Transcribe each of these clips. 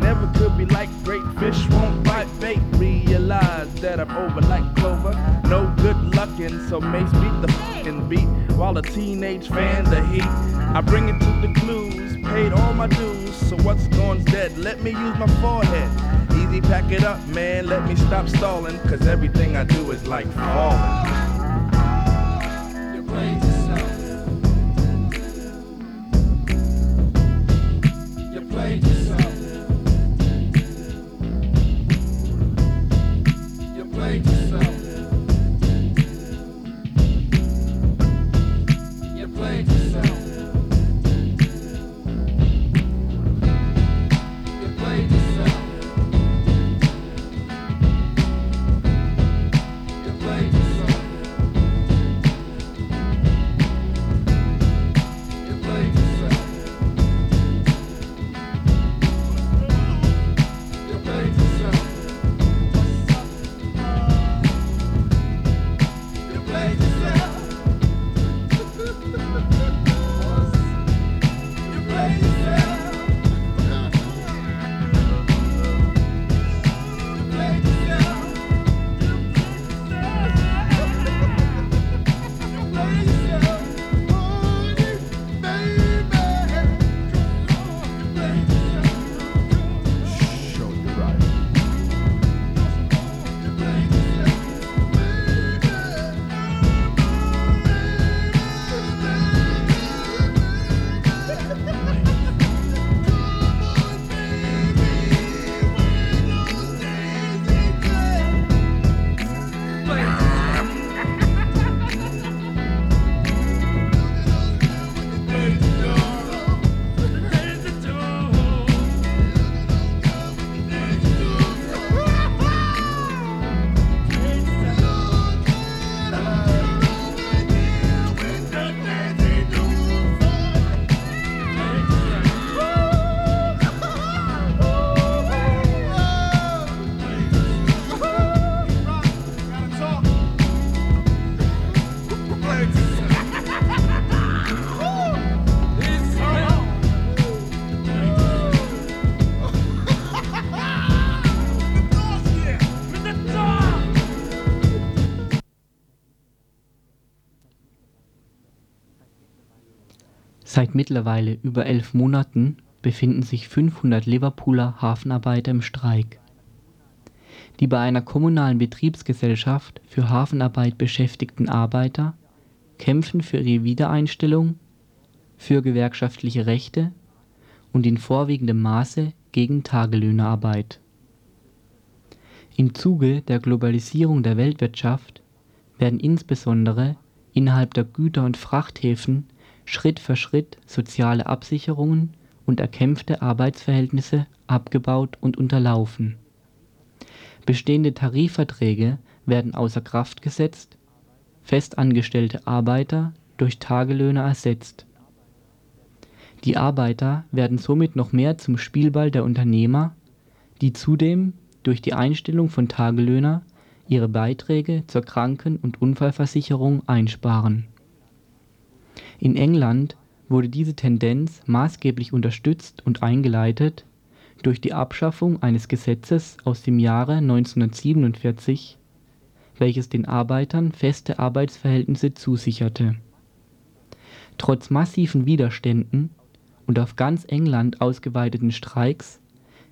Never could be like great fish won't bite bait. Realize that I'm over like clover. No good luckin', so Mace beat the fucking beat while a teenage fan the heat. I bring it to the clues, paid all my dues. So what's gone's dead? Let me use my forehead. Easy, pack it up, man. Let me stop stalling, cause everything I do is like falling. way to Seit mittlerweile über elf Monaten befinden sich 500 Liverpooler Hafenarbeiter im Streik. Die bei einer kommunalen Betriebsgesellschaft für Hafenarbeit beschäftigten Arbeiter kämpfen für ihre Wiedereinstellung, für gewerkschaftliche Rechte und in vorwiegendem Maße gegen Tagelöhnerarbeit. Im Zuge der Globalisierung der Weltwirtschaft werden insbesondere innerhalb der Güter und Frachthäfen Schritt für Schritt soziale Absicherungen und erkämpfte Arbeitsverhältnisse abgebaut und unterlaufen. Bestehende Tarifverträge werden außer Kraft gesetzt, festangestellte Arbeiter durch Tagelöhner ersetzt. Die Arbeiter werden somit noch mehr zum Spielball der Unternehmer, die zudem durch die Einstellung von Tagelöhner ihre Beiträge zur Kranken und Unfallversicherung einsparen in England wurde diese Tendenz maßgeblich unterstützt und eingeleitet durch die Abschaffung eines Gesetzes aus dem Jahre 1947, welches den Arbeitern feste Arbeitsverhältnisse zusicherte. Trotz massiven Widerständen und auf ganz England ausgeweiteten Streiks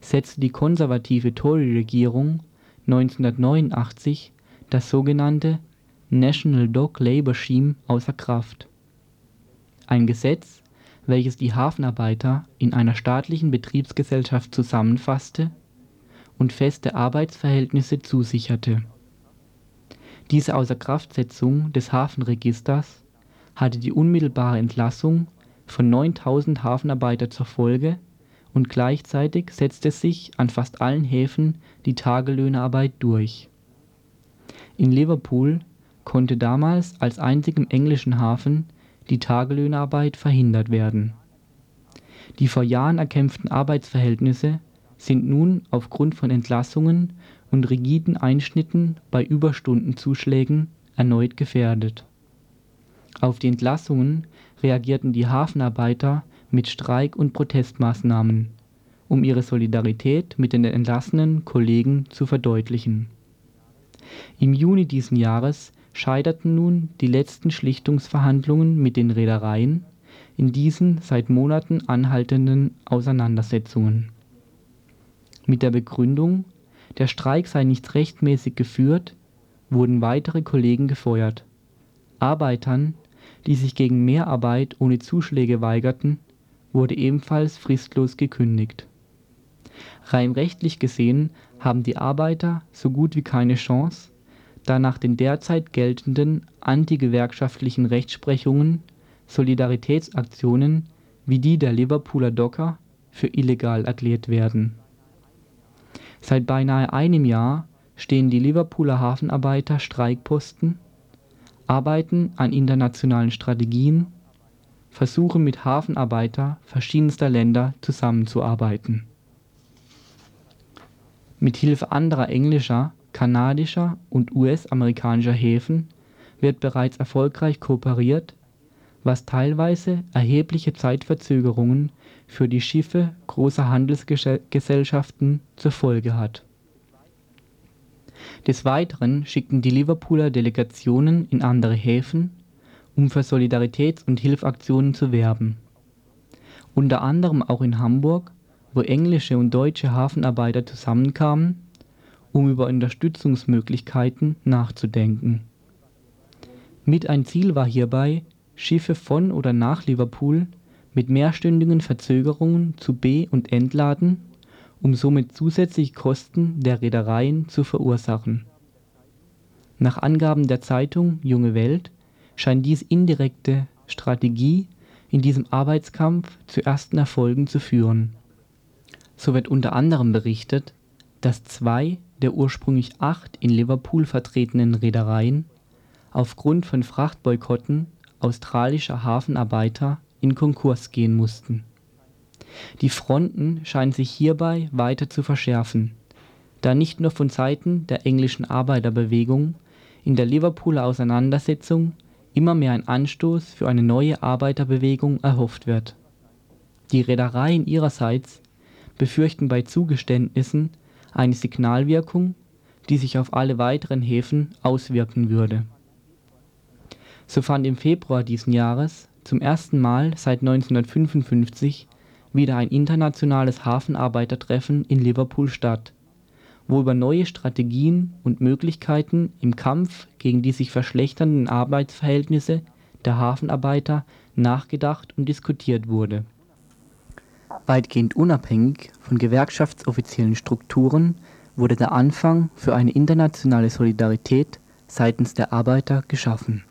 setzte die konservative Tory-Regierung 1989 das sogenannte National Dog Labour Scheme außer Kraft ein Gesetz, welches die Hafenarbeiter in einer staatlichen Betriebsgesellschaft zusammenfasste und feste Arbeitsverhältnisse zusicherte. Diese Außerkraftsetzung des Hafenregisters hatte die unmittelbare Entlassung von 9000 Hafenarbeiter zur Folge und gleichzeitig setzte sich an fast allen Häfen die Tagelöhnerarbeit durch. In Liverpool konnte damals als einzigem englischen Hafen die Tagelöhnarbeit verhindert werden. Die vor Jahren erkämpften Arbeitsverhältnisse sind nun aufgrund von Entlassungen und rigiden Einschnitten bei Überstundenzuschlägen erneut gefährdet. Auf die Entlassungen reagierten die Hafenarbeiter mit Streik und Protestmaßnahmen, um ihre Solidarität mit den entlassenen Kollegen zu verdeutlichen. Im Juni diesen Jahres scheiterten nun die letzten Schlichtungsverhandlungen mit den Reedereien in diesen seit Monaten anhaltenden Auseinandersetzungen. Mit der Begründung, der Streik sei nicht rechtmäßig geführt, wurden weitere Kollegen gefeuert. Arbeitern, die sich gegen Mehrarbeit ohne Zuschläge weigerten, wurde ebenfalls fristlos gekündigt. Rein rechtlich gesehen haben die Arbeiter so gut wie keine Chance, da nach den derzeit geltenden antigewerkschaftlichen Rechtsprechungen Solidaritätsaktionen wie die der Liverpooler Docker für illegal erklärt werden. Seit beinahe einem Jahr stehen die Liverpooler Hafenarbeiter Streikposten, arbeiten an internationalen Strategien, versuchen mit Hafenarbeiter verschiedenster Länder zusammenzuarbeiten. Mit Hilfe anderer englischer, kanadischer und US-amerikanischer Häfen wird bereits erfolgreich kooperiert, was teilweise erhebliche Zeitverzögerungen für die Schiffe großer Handelsgesellschaften zur Folge hat. Des Weiteren schickten die Liverpooler Delegationen in andere Häfen, um für Solidaritäts und Hilfsaktionen zu werben. Unter anderem auch in Hamburg, wo englische und deutsche Hafenarbeiter zusammenkamen, um über Unterstützungsmöglichkeiten nachzudenken. Mit ein Ziel war hierbei, Schiffe von oder nach Liverpool mit mehrstündigen Verzögerungen zu be und entladen, um somit zusätzliche Kosten der Reedereien zu verursachen. Nach Angaben der Zeitung Junge Welt scheint dies indirekte Strategie in diesem Arbeitskampf zu ersten Erfolgen zu führen. So wird unter anderem berichtet, dass zwei der ursprünglich acht in Liverpool vertretenen Reedereien aufgrund von Frachtboykotten australischer Hafenarbeiter in Konkurs gehen mussten. Die Fronten scheinen sich hierbei weiter zu verschärfen, da nicht nur von Seiten der englischen Arbeiterbewegung in der Liverpooler Auseinandersetzung immer mehr ein Anstoß für eine neue Arbeiterbewegung erhofft wird. Die Reedereien ihrerseits befürchten bei Zugeständnissen eine Signalwirkung, die sich auf alle weiteren Häfen auswirken würde. So fand im Februar diesen Jahres zum ersten Mal seit 1955 wieder ein internationales Hafenarbeitertreffen in Liverpool statt, wo über neue Strategien und Möglichkeiten im Kampf gegen die sich verschlechternden Arbeitsverhältnisse der Hafenarbeiter nachgedacht und diskutiert wurde. Weitgehend unabhängig von gewerkschaftsoffiziellen Strukturen wurde der Anfang für eine internationale Solidarität seitens der Arbeiter geschaffen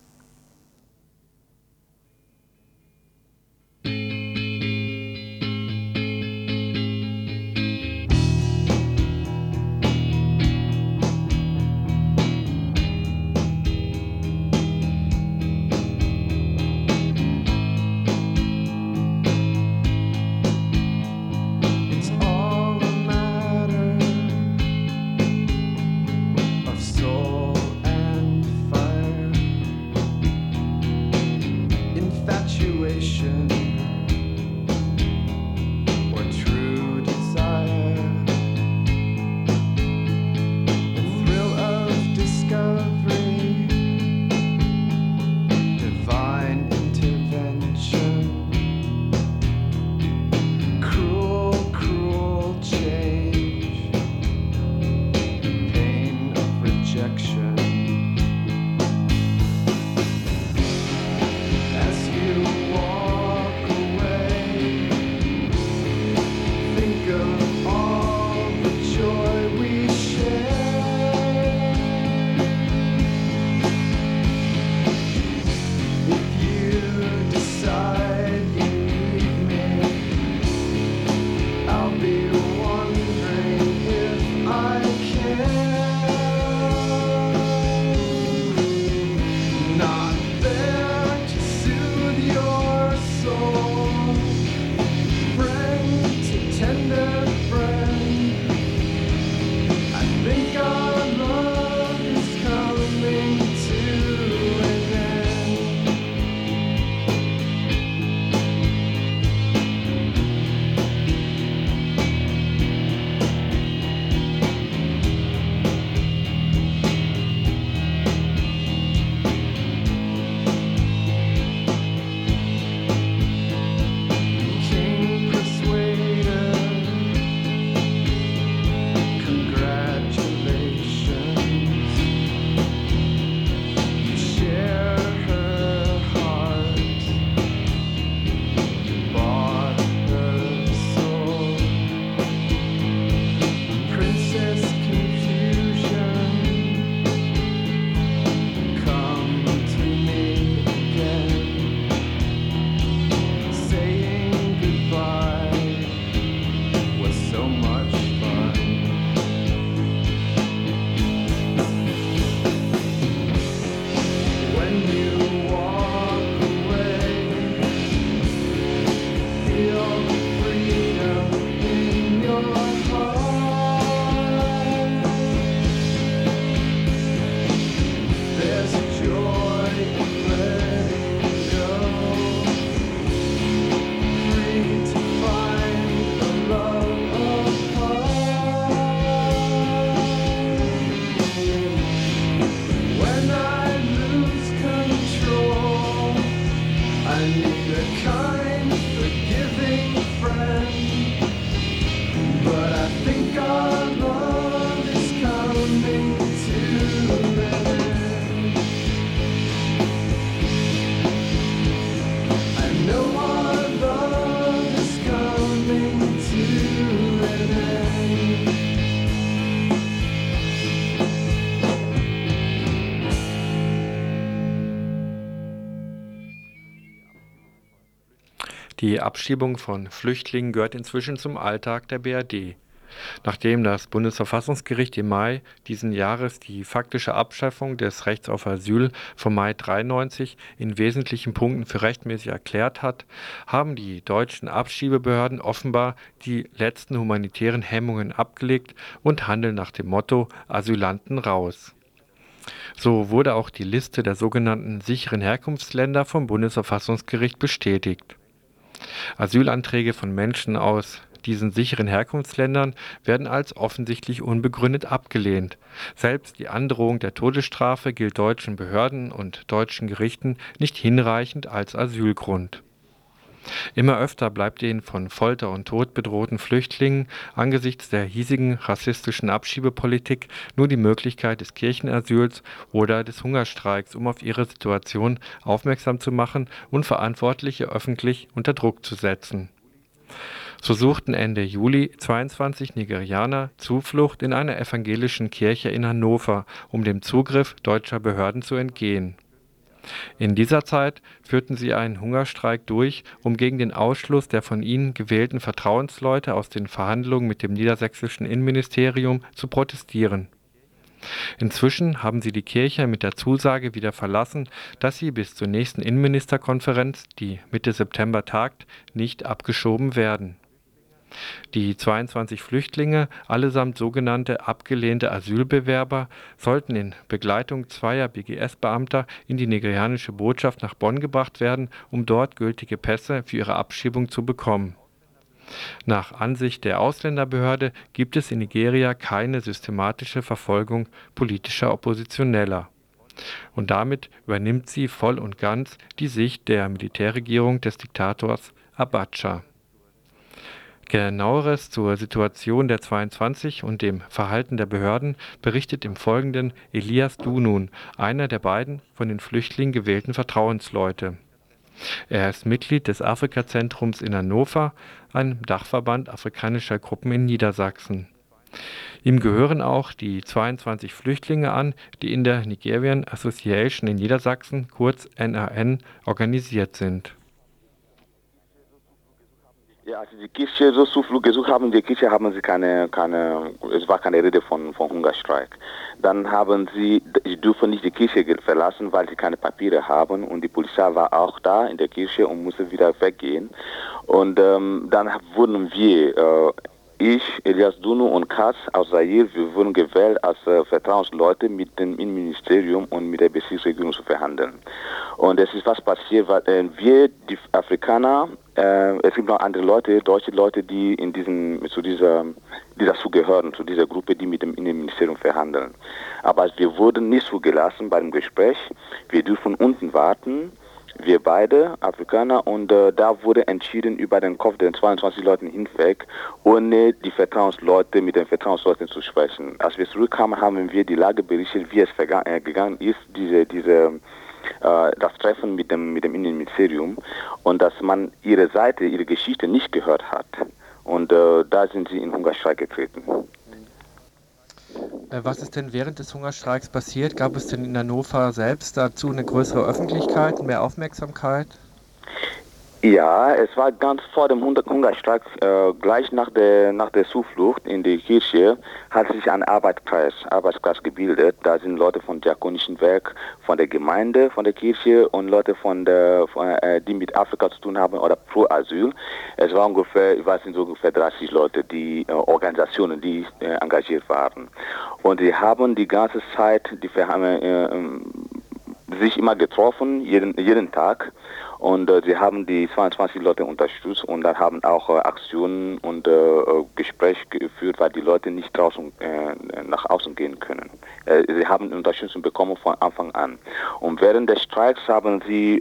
Die Abschiebung von Flüchtlingen gehört inzwischen zum Alltag der BRD. Nachdem das Bundesverfassungsgericht im Mai diesen Jahres die faktische Abschaffung des Rechts auf Asyl vom Mai 93 in wesentlichen Punkten für rechtmäßig erklärt hat, haben die deutschen Abschiebebehörden offenbar die letzten humanitären Hemmungen abgelegt und handeln nach dem Motto Asylanten raus. So wurde auch die Liste der sogenannten sicheren Herkunftsländer vom Bundesverfassungsgericht bestätigt Asylanträge von Menschen aus diesen sicheren Herkunftsländern werden als offensichtlich unbegründet abgelehnt. Selbst die Androhung der Todesstrafe gilt deutschen Behörden und deutschen Gerichten nicht hinreichend als Asylgrund Immer öfter bleibt den von Folter und Tod bedrohten Flüchtlingen angesichts der hiesigen rassistischen Abschiebepolitik nur die Möglichkeit des Kirchenasyls oder des Hungerstreiks, um auf ihre Situation aufmerksam zu machen und Verantwortliche öffentlich unter Druck zu setzen. So suchten Ende Juli 22 Nigerianer Zuflucht in einer evangelischen Kirche in Hannover, um dem Zugriff deutscher Behörden zu entgehen in dieser Zeit führten sie einen Hungerstreik durch, um gegen den Ausschluss der von ihnen gewählten Vertrauensleute aus den Verhandlungen mit dem niedersächsischen Innenministerium zu protestieren. Inzwischen haben sie die Kirche mit der Zusage wieder verlassen, dass sie bis zur nächsten Innenministerkonferenz, die Mitte September tagt, nicht abgeschoben werden die 22 Flüchtlinge, allesamt sogenannte abgelehnte Asylbewerber, sollten in Begleitung zweier BGS-Beamter in die nigerianische Botschaft nach Bonn gebracht werden, um dort gültige Pässe für ihre Abschiebung zu bekommen. Nach Ansicht der Ausländerbehörde gibt es in Nigeria keine systematische Verfolgung politischer Oppositioneller. Und damit übernimmt sie voll und ganz die Sicht der Militärregierung des Diktators Abacha Genaueres zur Situation der 22 und dem Verhalten der Behörden berichtet im Folgenden Elias Dunun, einer der beiden von den Flüchtlingen gewählten Vertrauensleute. Er ist Mitglied des Afrikazentrums in Hannover, einem Dachverband afrikanischer Gruppen in Niedersachsen. Ihm gehören auch die 22 Flüchtlinge an, die in der Nigerian Association in Niedersachsen, kurz NAN, organisiert sind ja, als die Kirche so Zuflucht gesucht haben, der Kirche haben sie keine, keine, es war keine Rede von, von Hungerstreik. Dann haben sie, sie dürfen nicht die Kirche verlassen, weil sie keine Papiere haben und die Polizei war auch da in der Kirche und musste wieder weggehen. Und ähm, dann wurden wir, äh, ich, Elias Dunu und Katz aus Zaire, wir wurden gewählt als äh, Vertrauensleute mit dem Innenministerium und mit der Bezirksregierung zu verhandeln. Und es ist was passiert, weil äh, wir, die Afrikaner, äh, es gibt noch andere Leute, deutsche Leute, die in diesem, zu dieser, die dazu gehören, zu dieser Gruppe, die mit dem Innenministerium verhandeln. Aber wir wurden nicht zugelassen bei dem Gespräch. Wir dürfen unten warten, wir beide, Afrikaner, und äh, da wurde entschieden über den Kopf der 22 Leuten hinweg, ohne die Vertrauensleute, mit den Vertrauensleuten zu sprechen. Als wir zurückkamen, haben wir die Lage berichtet, wie es äh, gegangen ist, diese, diese äh, das Treffen mit dem, mit dem Innenministerium und dass man ihre Seite, ihre Geschichte nicht gehört hat. Und äh, da sind sie in Hungerstreik getreten. Äh, was ist denn während des Hungerstreiks passiert? Gab es denn in Hannover selbst dazu eine größere Öffentlichkeit, mehr Aufmerksamkeit? Ja, es war ganz vor dem Hungerstreik, äh, gleich nach der, nach der Zuflucht in die Kirche, hat sich ein Arbeitskreis, Arbeitskreis gebildet. Da sind Leute vom Diakonischen Werk, von der Gemeinde, von der Kirche und Leute von der, von, äh, die mit Afrika zu tun haben oder pro Asyl. Es waren ungefähr, ich weiß nicht, so ungefähr 30 Leute, die äh, Organisationen, die äh, engagiert waren. Und sie haben die ganze Zeit, die haben äh, ähm, sich immer getroffen, jeden, jeden Tag. Und äh, sie haben die 22 Leute unterstützt und dann haben auch äh, Aktionen und äh, äh Gespräche geführt, weil die Leute nicht draußen äh, nach außen gehen können. Äh, sie haben Unterstützung bekommen von Anfang an. Und während des Streiks haben sie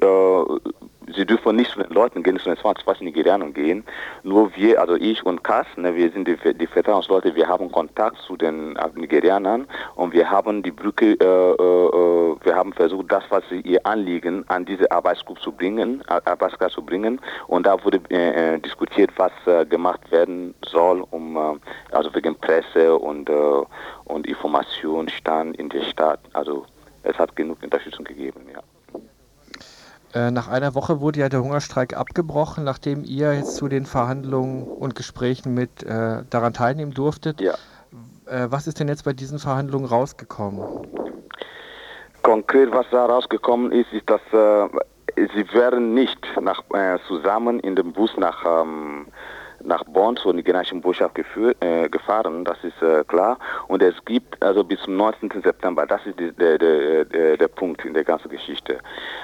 sie dürfen nicht zu den Leuten gehen, zu den 20 Nigerianern gehen. Nur wir, also ich und Kass, ne, wir sind die, die Vertrauensleute, wir haben Kontakt zu den äh, Nigerianern und wir haben die Brücke, äh, äh, wir haben versucht, das, was sie ihr Anliegen an diese Arbeitsgruppe zu bringen, Arbeitsgruppe zu bringen. Und da wurde äh, äh diskutiert, was äh, gemacht werden soll, um, also wegen Presse und, und Informationsstand in der Stadt. Also es hat genug Unterstützung gegeben, ja. Äh, nach einer Woche wurde ja der Hungerstreik abgebrochen, nachdem ihr jetzt zu den Verhandlungen und Gesprächen mit äh, daran teilnehmen durftet. Ja. Äh, was ist denn jetzt bei diesen Verhandlungen rausgekommen? Konkret, was da rausgekommen ist, ist, dass äh, sie werden nicht nach, äh, zusammen in dem Bus nach ähm, nach Bonn zur nigerianischen Botschaft geführt, äh, gefahren, das ist äh, klar. Und es gibt also bis zum 19. September, das ist die, der, der, der, der, Punkt in der ganzen Geschichte.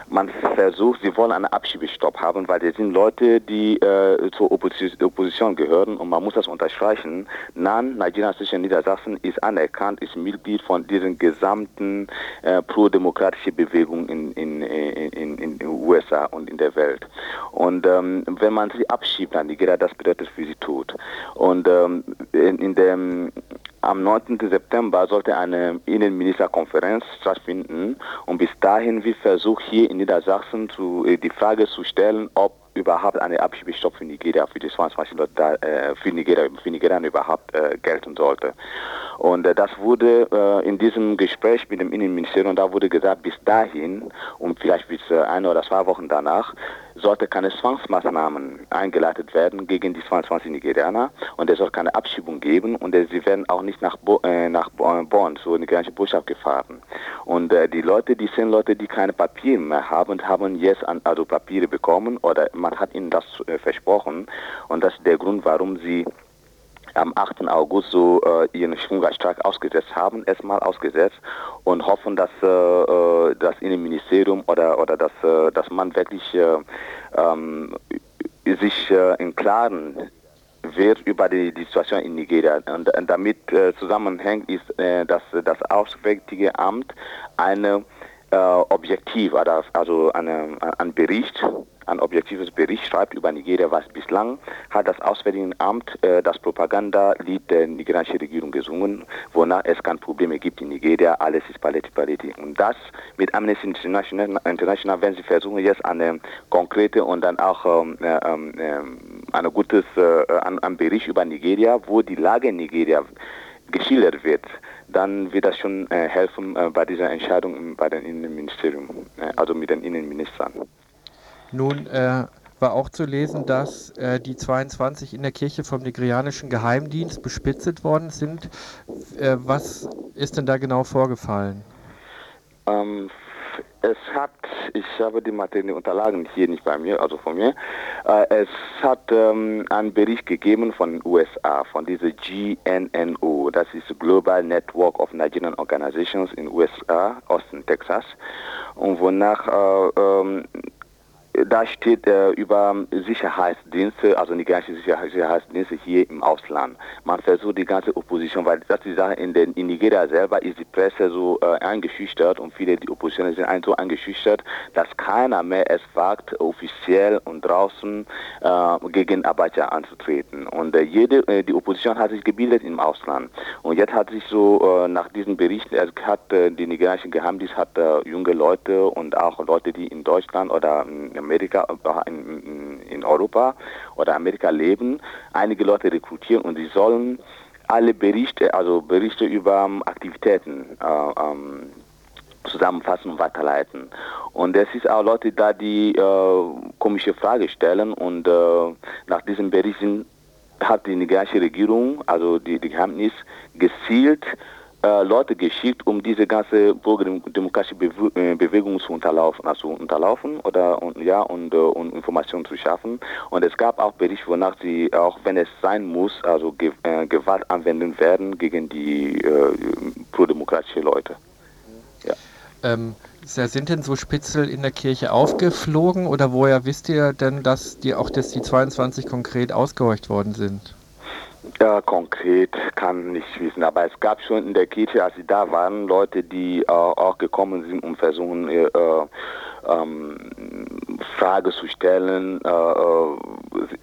Man versucht, sie wollen einen Abschiebestopp haben, weil das sind Leute, die äh, zur Opposition, gehören und man muss das unterstreichen. NAN, Nigeria zwischen Niedersachsen, ist anerkannt, ist Mitglied von diesen gesamten äh, pro-demokratischen Bewegungen in, in, in, in, in USA und in der Welt. Und ähm, wenn man sie abschiebt an Nigeria, das bedeutet für sie tot. Und ähm, in, in dem am 9. September sollte eine Innenministerkonferenz stattfinden und bis dahin wird versucht, hier in Niedersachsen zu, äh, die Frage zu stellen, ob überhaupt eine Abschiebestopp für Nigeria, für die 22 Leute, äh, für Nigeria, für Nigeria überhaupt äh, gelten sollte. Und äh, das wurde äh, in diesem Gespräch mit dem Innenministerium, da wurde gesagt, bis dahin und vielleicht bis äh, eine oder zwei Wochen danach sollte keine Zwangsmaßnahmen eingeleitet werden gegen die 22 Nigerianer und es soll keine Abschiebung geben und äh, sie werden auch nicht nach, Bo äh, nach Bonn zur nigerianischen Botschaft gefahren. Und äh, die Leute, die sind Leute, die keine Papiere mehr haben, haben jetzt an, also Papiere bekommen oder man hat ihnen das äh, versprochen und das ist der Grund, warum sie am 8. August so äh, ihren Hungerstreik ausgesetzt haben, erstmal ausgesetzt und hoffen, dass äh, äh, das Innenministerium oder, oder dass, äh, dass man wirklich äh, ähm, sich äh, im Klaren wird über die, die Situation in Nigeria. Und, und damit zusammenhängt ist, dass das Auswärtige Amt eine objektiv, also eine, ein Bericht ein objektives Bericht schreibt über Nigeria, was bislang hat das Auswärtige Amt äh, das Propagandalied der nigerianischen Regierung gesungen, wonach es keine Probleme gibt in Nigeria, alles ist Paletti Paletti. Und das mit Amnesty International, International wenn sie versuchen jetzt eine konkrete und dann auch ähm, äh, ähm, äh, ein gutes äh, ein, ein Bericht über Nigeria, wo die Lage in Nigeria geschildert wird, dann wird das schon äh, helfen äh, bei dieser Entscheidung bei den Innenministerium, äh, also mit den Innenministern. Nun äh, war auch zu lesen, dass äh, die 22 in der Kirche vom nigerianischen Geheimdienst bespitzelt worden sind. Äh, was ist denn da genau vorgefallen? Ähm, es hat, ich habe die materiellen Unterlagen hier nicht bei mir, also von mir. Äh, es hat ähm, einen Bericht gegeben von den USA, von dieser GNNO, das ist Global Network of Nigerian Organizations in USA, Austin, Texas, und wonach äh, ähm, da steht äh, über Sicherheitsdienste, also ganzen Sicherheitsdienste hier im Ausland. Man versucht die ganze Opposition, weil das die Sache in, den, in Nigeria selber ist die Presse so äh, eingeschüchtert und viele die Opposition sind so eingeschüchtert, dass keiner mehr es wagt, offiziell und draußen äh, gegen Abacha anzutreten. Und äh, jede äh, die Opposition hat sich gebildet im Ausland. Und jetzt hat sich so äh, nach diesem Bericht, hat äh, die nigerianische Geheimdienst hat junge Leute und auch Leute, die in Deutschland oder in Amerika, in, in Europa oder Amerika leben, einige Leute rekrutieren und sie sollen alle Berichte, also Berichte über Aktivitäten äh, ähm, zusammenfassen und weiterleiten. Und es ist auch Leute da, die äh, komische Fragen stellen und äh, nach diesen Berichten hat die nigerische Regierung, also die, die Geheimnis, gezielt äh, Leute geschickt, um diese ganze demokratische Bewe äh, Bewegung zu unterlaufen, also unterlaufen oder und, ja und, äh, und Informationen zu schaffen. Und es gab auch Berichte, wonach sie auch wenn es sein muss, also Ge äh, Gewalt anwenden werden gegen die äh, prodemokratischen Leute. Ja. Ähm, sind denn so Spitzel in der Kirche aufgeflogen oder woher wisst ihr denn, dass die auch dass die 22 konkret ausgehorcht worden sind? Ja, konkret kann nicht wissen, aber es gab schon in der Kirche, als sie da waren, Leute, die äh, auch gekommen sind, um versuchen, äh, ähm, Frage zu stellen, äh, äh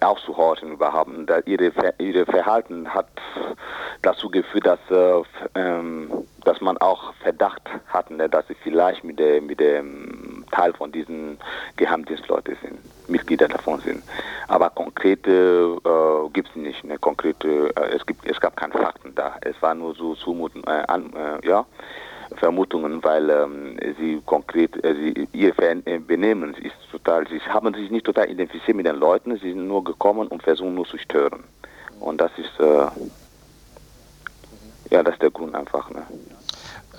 aufzuhorchen überhaupt. Da ihre, ihre Verhalten hat dazu geführt, dass, äh, ähm, dass man auch Verdacht hatte, ne, dass sie vielleicht mit, der, mit dem Teil von diesen Geheimdienstleuten sind, Mitglieder davon sind. Aber konkrete äh, gibt es nicht. Ne, konkrete, äh, es, gibt, es gab keine Fakten da. Es war nur so zumuten, äh, an, äh, ja. Vermutungen, weil ähm, sie konkret, äh, sie, ihr äh, Benehmen ist total, sie haben sich nicht total identifiziert mit den Leuten, sie sind nur gekommen und versuchen nur zu stören. Und das ist, äh, ja, das ist der Grund einfach. Ne?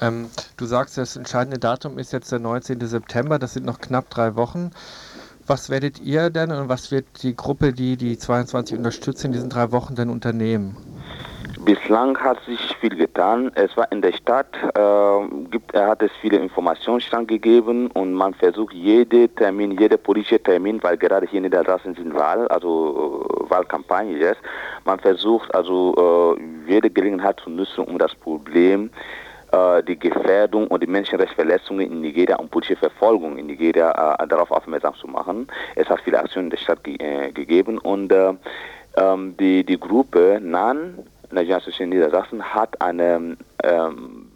Ähm, du sagst, das entscheidende Datum ist jetzt der 19. September, das sind noch knapp drei Wochen. Was werdet ihr denn und was wird die Gruppe, die die 22 unterstützt, in diesen drei Wochen denn unternehmen? Bislang hat sich viel getan. Es war in der Stadt, äh, gibt, er hat es viele Informationsstand gegeben und man versucht jede Termin, jeder politische Termin, weil gerade hier in Niedersachsen sind Wahl, also äh, Wahlkampagne jetzt, man versucht also äh, jede Gelegenheit zu nutzen, um das Problem die Gefährdung und die Menschenrechtsverletzungen in Nigeria und politische Verfolgung in Nigeria äh, darauf aufmerksam zu machen. Es hat viele Aktionen in der Stadt ge äh, gegeben und ähm, die, die Gruppe NAN, Association Niedersachsen, hat eine ähm,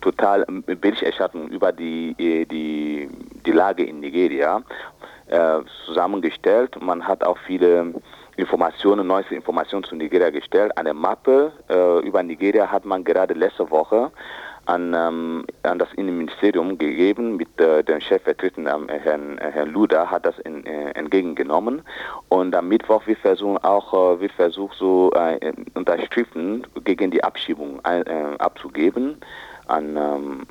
total Berichterstattung über die, die, die Lage in Nigeria äh, zusammengestellt. Man hat auch viele Informationen, neueste Informationen zu Nigeria gestellt. Eine Mappe äh, über Nigeria hat man gerade letzte Woche an, ähm, an das Innenministerium gegeben mit äh, dem Chefvertreter äh, Herrn, Herrn Luda hat das in, äh, entgegengenommen und am Mittwoch wird versucht auch äh, wird versucht so äh, Unterschriften gegen die Abschiebung abzugeben an, ähm,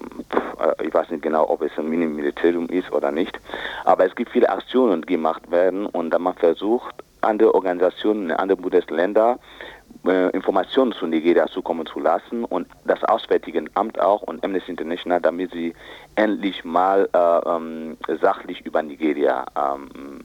ich weiß nicht genau, ob es ein Mini-Ministerium ist oder nicht, aber es gibt viele Aktionen, die gemacht werden und da man versucht, andere Organisationen in anderen Bundesländern äh, Informationen zu Nigeria zukommen zu lassen und das Auswärtige Amt auch und Amnesty International, damit sie endlich mal äh, ähm, sachlich über Nigeria ähm,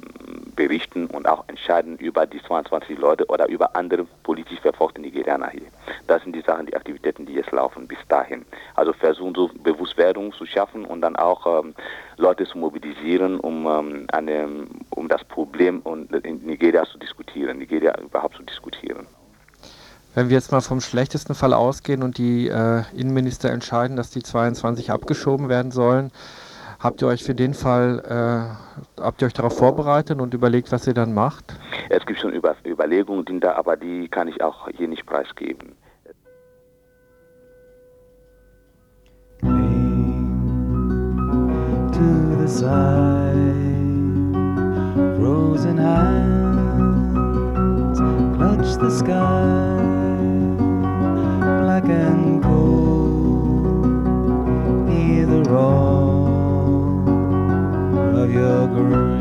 berichten und auch entscheiden über die 22 Leute oder über andere politisch verfolgte Nigerianer hier. Das sind die Sachen, die Aktivitäten, die jetzt laufen bis dahin. Also versuchen so Bewusstwerdung zu schaffen und dann auch ähm, Leute zu mobilisieren, um, ähm, eine, um das Problem in Nigeria zu diskutieren, Nigeria überhaupt zu diskutieren. Wenn wir jetzt mal vom schlechtesten Fall ausgehen und die äh, Innenminister entscheiden, dass die 22 abgeschoben werden sollen, habt ihr euch für den Fall, äh, habt ihr euch darauf vorbereitet und überlegt, was ihr dann macht? Es gibt schon Über Überlegungen, die da, aber die kann ich auch hier nicht preisgeben. To the side, frozen hands clutch the sky, black and cold, near the roar of your grave.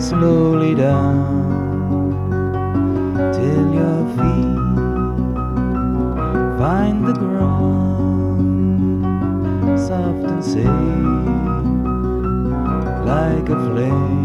slowly down the ground soft and safe like a flame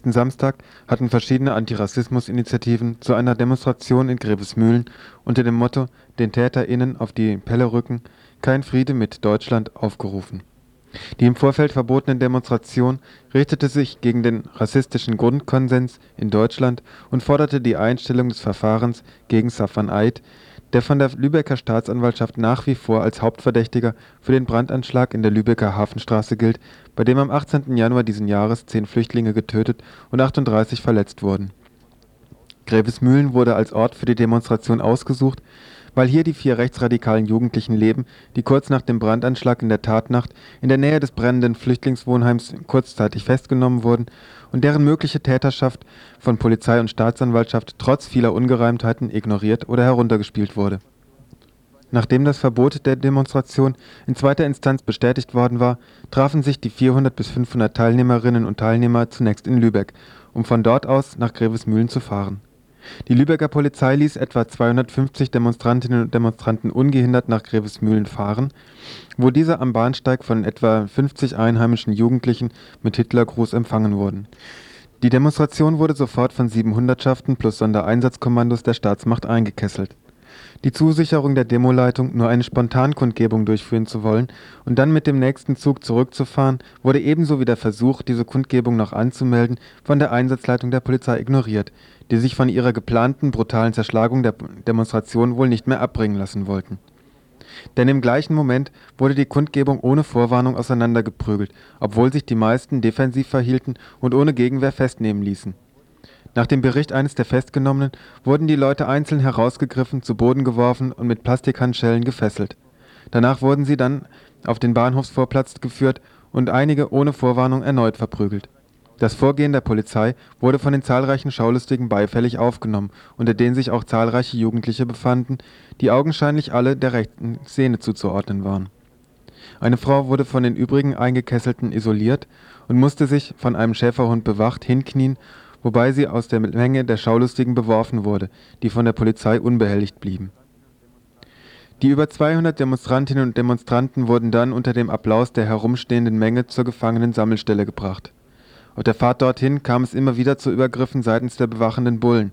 letzten Samstag hatten verschiedene Antirassismus-Initiativen zu einer Demonstration in Grevesmühlen unter dem Motto Den TäterInnen auf die Pelle rücken – Kein Friede mit Deutschland aufgerufen. Die im Vorfeld verbotene Demonstration richtete sich gegen den rassistischen Grundkonsens in Deutschland und forderte die Einstellung des Verfahrens gegen Safwan Eid der von der Lübecker Staatsanwaltschaft nach wie vor als Hauptverdächtiger für den Brandanschlag in der Lübecker Hafenstraße gilt, bei dem am 18. Januar diesen Jahres zehn Flüchtlinge getötet und 38 verletzt wurden. Grevesmühlen wurde als Ort für die Demonstration ausgesucht weil hier die vier rechtsradikalen Jugendlichen leben, die kurz nach dem Brandanschlag in der Tatnacht in der Nähe des brennenden Flüchtlingswohnheims kurzzeitig festgenommen wurden und deren mögliche Täterschaft von Polizei und Staatsanwaltschaft trotz vieler Ungereimtheiten ignoriert oder heruntergespielt wurde. Nachdem das Verbot der Demonstration in zweiter Instanz bestätigt worden war, trafen sich die 400 bis 500 Teilnehmerinnen und Teilnehmer zunächst in Lübeck, um von dort aus nach Grevesmühlen zu fahren die Lübecker Polizei ließ etwa 250 Demonstrantinnen und Demonstranten ungehindert nach Grevesmühlen fahren, wo diese am Bahnsteig von etwa 50 einheimischen Jugendlichen mit Hitlergruß empfangen wurden. Die Demonstration wurde sofort von sieben Hundertschaften plus Sondereinsatzkommandos der Staatsmacht eingekesselt die Zusicherung der Demoleitung, nur eine Spontankundgebung durchführen zu wollen und dann mit dem nächsten Zug zurückzufahren, wurde ebenso wie der Versuch, diese Kundgebung noch anzumelden, von der Einsatzleitung der Polizei ignoriert, die sich von ihrer geplanten brutalen Zerschlagung der Demonstration wohl nicht mehr abbringen lassen wollten. Denn im gleichen Moment wurde die Kundgebung ohne Vorwarnung auseinandergeprügelt, obwohl sich die meisten defensiv verhielten und ohne Gegenwehr festnehmen ließen nach dem Bericht eines der Festgenommenen wurden die Leute einzeln herausgegriffen, zu Boden geworfen und mit Plastikhandschellen gefesselt. Danach wurden sie dann auf den Bahnhofsvorplatz geführt und einige ohne Vorwarnung erneut verprügelt. Das Vorgehen der Polizei wurde von den zahlreichen Schaulustigen beifällig aufgenommen, unter denen sich auch zahlreiche Jugendliche befanden, die augenscheinlich alle der rechten Szene zuzuordnen waren. Eine Frau wurde von den übrigen Eingekesselten isoliert und musste sich, von einem Schäferhund bewacht, hinknien wobei sie aus der Menge der Schaulustigen beworfen wurde, die von der Polizei unbehelligt blieben. Die über 200 Demonstrantinnen und Demonstranten wurden dann unter dem Applaus der herumstehenden Menge zur Gefangenensammelstelle gebracht. Auf der Fahrt dorthin kam es immer wieder zu Übergriffen seitens der bewachenden Bullen.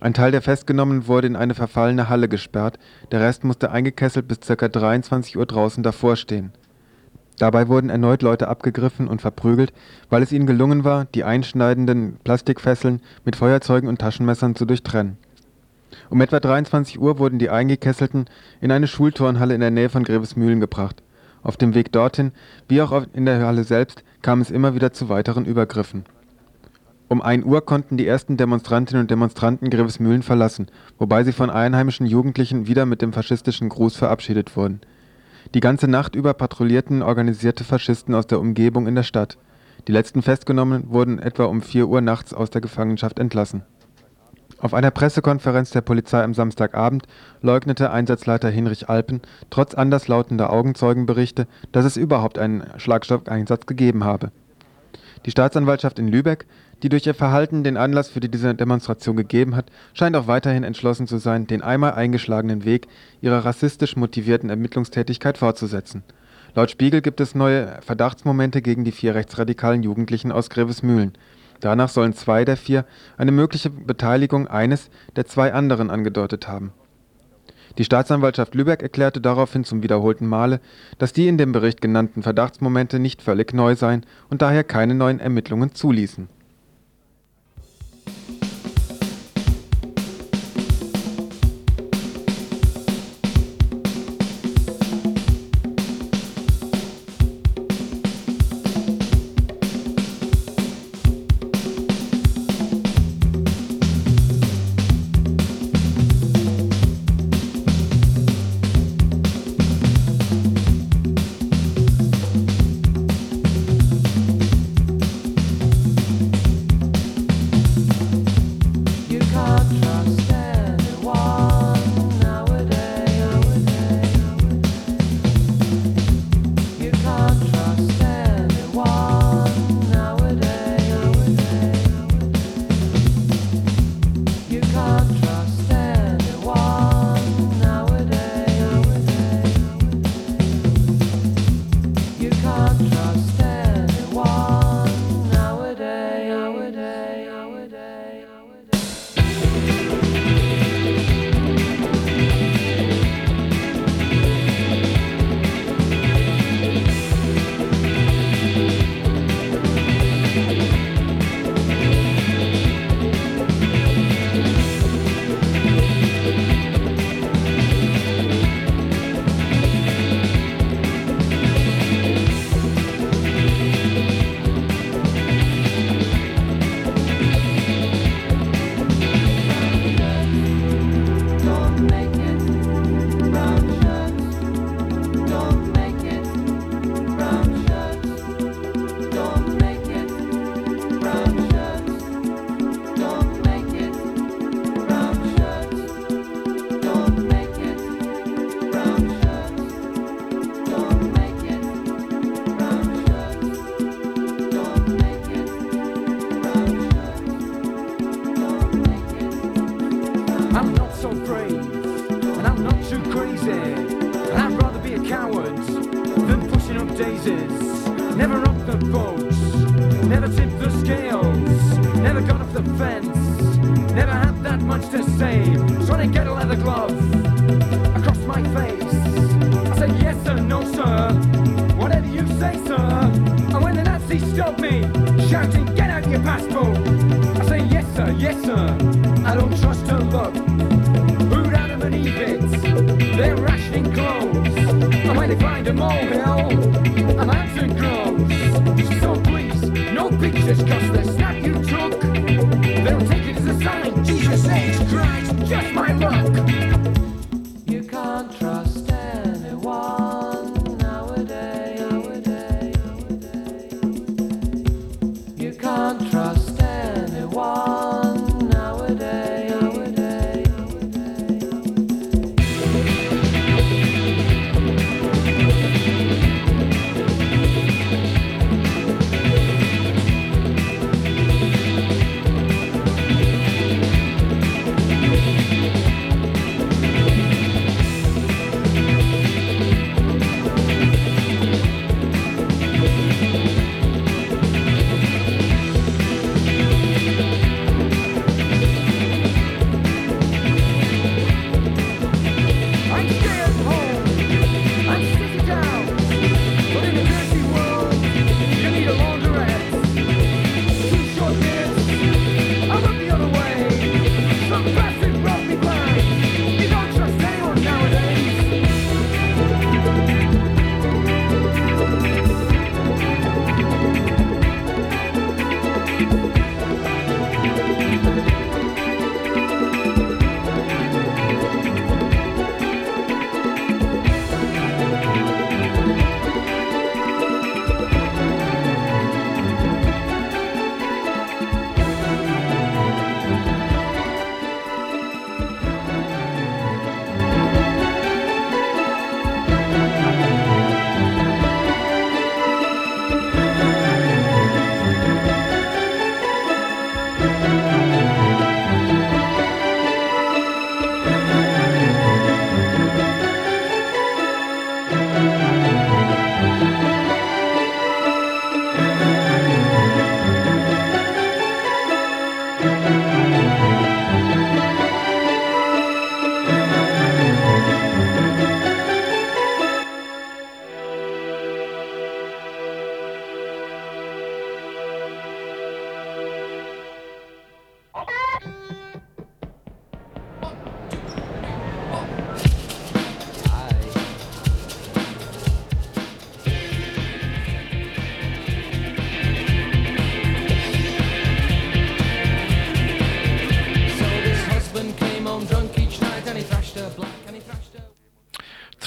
Ein Teil der Festgenommenen wurde in eine verfallene Halle gesperrt, der Rest musste eingekesselt bis ca. 23 Uhr draußen davor stehen Dabei wurden erneut Leute abgegriffen und verprügelt, weil es ihnen gelungen war, die einschneidenden Plastikfesseln mit Feuerzeugen und Taschenmessern zu durchtrennen. Um etwa 23 Uhr wurden die Eingekesselten in eine Schulturnhalle in der Nähe von Grevesmühlen gebracht. Auf dem Weg dorthin, wie auch in der Halle selbst, kam es immer wieder zu weiteren Übergriffen. Um 1 Uhr konnten die ersten Demonstrantinnen und Demonstranten Grevesmühlen verlassen, wobei sie von einheimischen Jugendlichen wieder mit dem faschistischen Gruß verabschiedet wurden die ganze Nacht über patrouillierten organisierte Faschisten aus der Umgebung in der Stadt. Die letzten Festgenommenen wurden etwa um 4 Uhr nachts aus der Gefangenschaft entlassen. Auf einer Pressekonferenz der Polizei am Samstagabend leugnete Einsatzleiter Hinrich Alpen trotz anderslautender Augenzeugenberichte, dass es überhaupt einen Schlagstoffeinsatz gegeben habe. Die Staatsanwaltschaft in Lübeck die durch ihr Verhalten den Anlass für diese Demonstration gegeben hat, scheint auch weiterhin entschlossen zu sein, den einmal eingeschlagenen Weg ihrer rassistisch motivierten Ermittlungstätigkeit fortzusetzen. Laut Spiegel gibt es neue Verdachtsmomente gegen die vier rechtsradikalen Jugendlichen aus Grevesmühlen. Danach sollen zwei der vier eine mögliche Beteiligung eines der zwei anderen angedeutet haben. Die Staatsanwaltschaft Lübeck erklärte daraufhin zum wiederholten Male, dass die in dem Bericht genannten Verdachtsmomente nicht völlig neu seien und daher keine neuen Ermittlungen zuließen cowards than pushing up daisies. Never up the boat.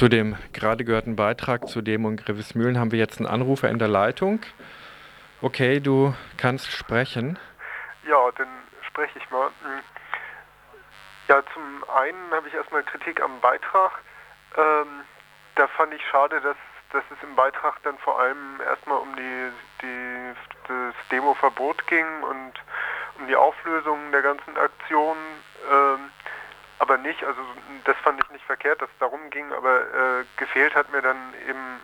Zu dem gerade gehörten Beitrag zu Demo in Grevesmühlen haben wir jetzt einen Anrufer in der Leitung. Okay, du kannst sprechen. Ja, dann spreche ich mal. Hm. Ja, zum einen habe ich erstmal Kritik am Beitrag. Ähm, da fand ich schade, dass, dass es im Beitrag dann vor allem erstmal um die, die, das Demoverbot ging und um die Auflösung der ganzen Aktion. Ähm, aber nicht, also das fand ich nicht verkehrt, dass es darum ging, aber äh, gefehlt hat mir dann eben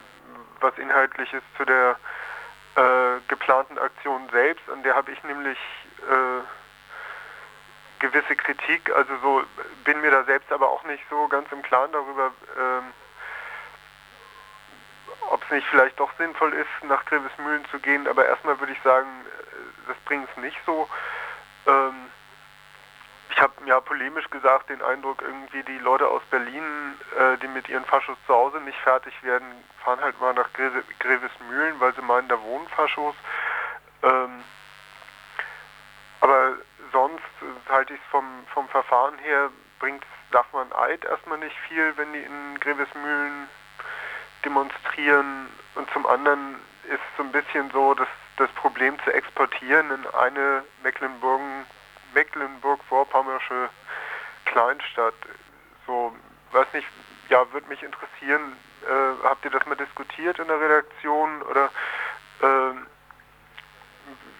was Inhaltliches zu der äh, geplanten Aktion selbst, an der habe ich nämlich äh, gewisse Kritik, also so bin mir da selbst aber auch nicht so ganz im Klaren darüber, ähm, ob es nicht vielleicht doch sinnvoll ist, nach Grevesmühlen zu gehen, aber erstmal würde ich sagen, äh, das bringt es nicht so. Ähm, habe ja polemisch gesagt den Eindruck, irgendwie die Leute aus Berlin, äh, die mit ihren Faschos zu Hause nicht fertig werden, fahren halt mal nach Greve Grevesmühlen, weil sie meinen, da wohnen Faschos. Ähm, aber sonst halte ich es vom, vom Verfahren her, bringt darf man Eid erstmal nicht viel, wenn die in Grevesmühlen demonstrieren. Und zum anderen ist so ein bisschen so, dass das Problem zu exportieren in eine Mecklenburg, Mecklenburg-Vorpommersche Kleinstadt. So, weiß nicht, ja, würde mich interessieren, äh, habt ihr das mal diskutiert in der Redaktion oder äh,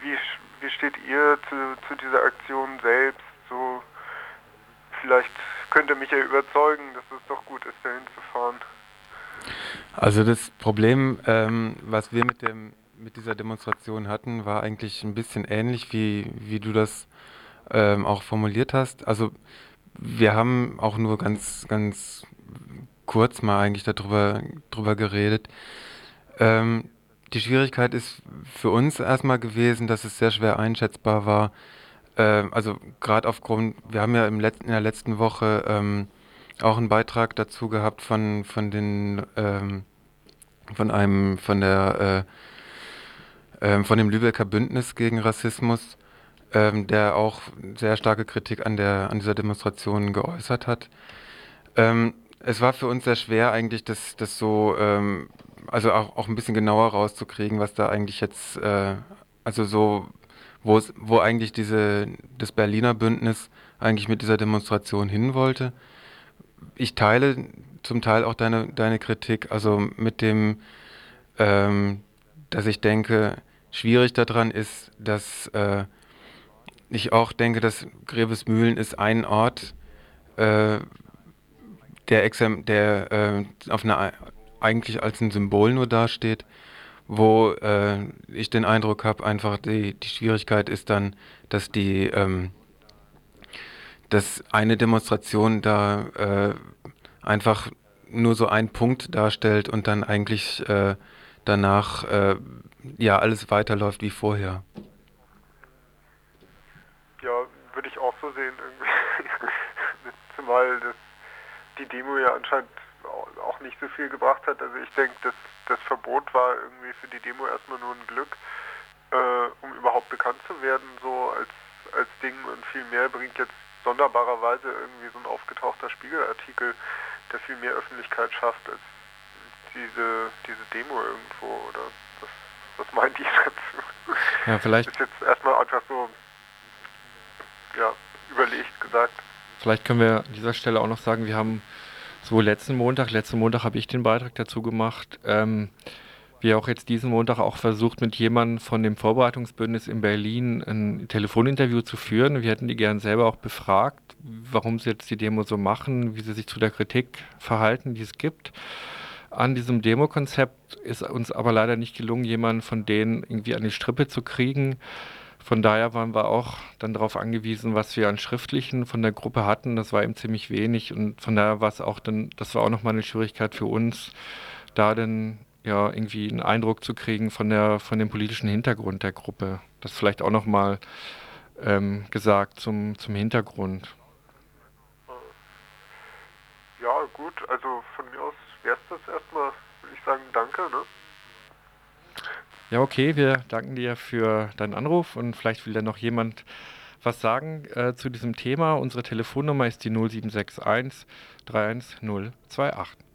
wie, wie steht ihr zu, zu dieser Aktion selbst? So, vielleicht könnte mich ja überzeugen, dass es doch gut ist, dahin zu fahren. Also das Problem, ähm, was wir mit dem mit dieser Demonstration hatten, war eigentlich ein bisschen ähnlich, wie, wie du das ähm, auch formuliert hast. Also wir haben auch nur ganz, ganz kurz mal eigentlich darüber drüber geredet. Ähm, die Schwierigkeit ist für uns erstmal gewesen, dass es sehr schwer einschätzbar war. Äh, also gerade aufgrund, wir haben ja im letzten, in der letzten Woche ähm, auch einen Beitrag dazu gehabt von, von den ähm, von einem von der äh, äh, von dem Lübecker Bündnis gegen Rassismus, ähm, der auch sehr starke Kritik an der an dieser Demonstration geäußert hat. Ähm, es war für uns sehr schwer eigentlich, das, das so ähm, also auch, auch ein bisschen genauer rauszukriegen, was da eigentlich jetzt, äh, also so, wo eigentlich diese, das Berliner Bündnis eigentlich mit dieser Demonstration hin wollte. Ich teile zum Teil auch deine, deine Kritik, also mit dem, ähm, dass ich denke, schwierig daran ist, dass äh, ich auch denke, dass Grevesmühlen ist ein Ort, äh, der, der äh, auf einer eigentlich als ein Symbol nur dasteht, wo äh, ich den Eindruck habe, einfach die, die Schwierigkeit ist dann, dass die ähm, dass eine Demonstration da äh, einfach nur so ein Punkt darstellt und dann eigentlich äh, danach äh, ja alles weiterläuft wie vorher. Würde ich auch so sehen irgendwie. Zumal das, die Demo ja anscheinend auch nicht so viel gebracht hat. Also ich denke, dass das Verbot war irgendwie für die Demo erstmal nur ein Glück, äh, um überhaupt bekannt zu werden, so als, als Ding und viel mehr bringt jetzt sonderbarerweise irgendwie so ein aufgetauchter Spiegelartikel, der viel mehr Öffentlichkeit schafft als diese, diese Demo irgendwo oder was, was meint ihr dazu? Ja, vielleicht. Das ist jetzt erstmal einfach so ja, überlegt gesagt. Vielleicht können wir an dieser Stelle auch noch sagen, wir haben so letzten Montag, letzten Montag habe ich den Beitrag dazu gemacht. Ähm, wir auch jetzt diesen Montag auch versucht, mit jemandem von dem Vorbereitungsbündnis in Berlin ein Telefoninterview zu führen. Wir hätten die gern selber auch befragt, warum sie jetzt die Demo so machen, wie sie sich zu der Kritik verhalten, die es gibt. An diesem Demo-Konzept ist uns aber leider nicht gelungen, jemanden von denen irgendwie an die Strippe zu kriegen. Von daher waren wir auch dann darauf angewiesen, was wir an Schriftlichen von der Gruppe hatten. Das war eben ziemlich wenig und von daher war es auch dann, das war auch nochmal eine Schwierigkeit für uns, da dann ja irgendwie einen Eindruck zu kriegen von der von dem politischen Hintergrund der Gruppe. Das vielleicht auch nochmal ähm, gesagt zum, zum Hintergrund. Ja, gut, also von mir aus wäre es das erstmal, würde ich sagen, danke, ne? Ja, okay, wir danken dir für deinen Anruf und vielleicht will da noch jemand was sagen äh, zu diesem Thema. Unsere Telefonnummer ist die 0761 31028.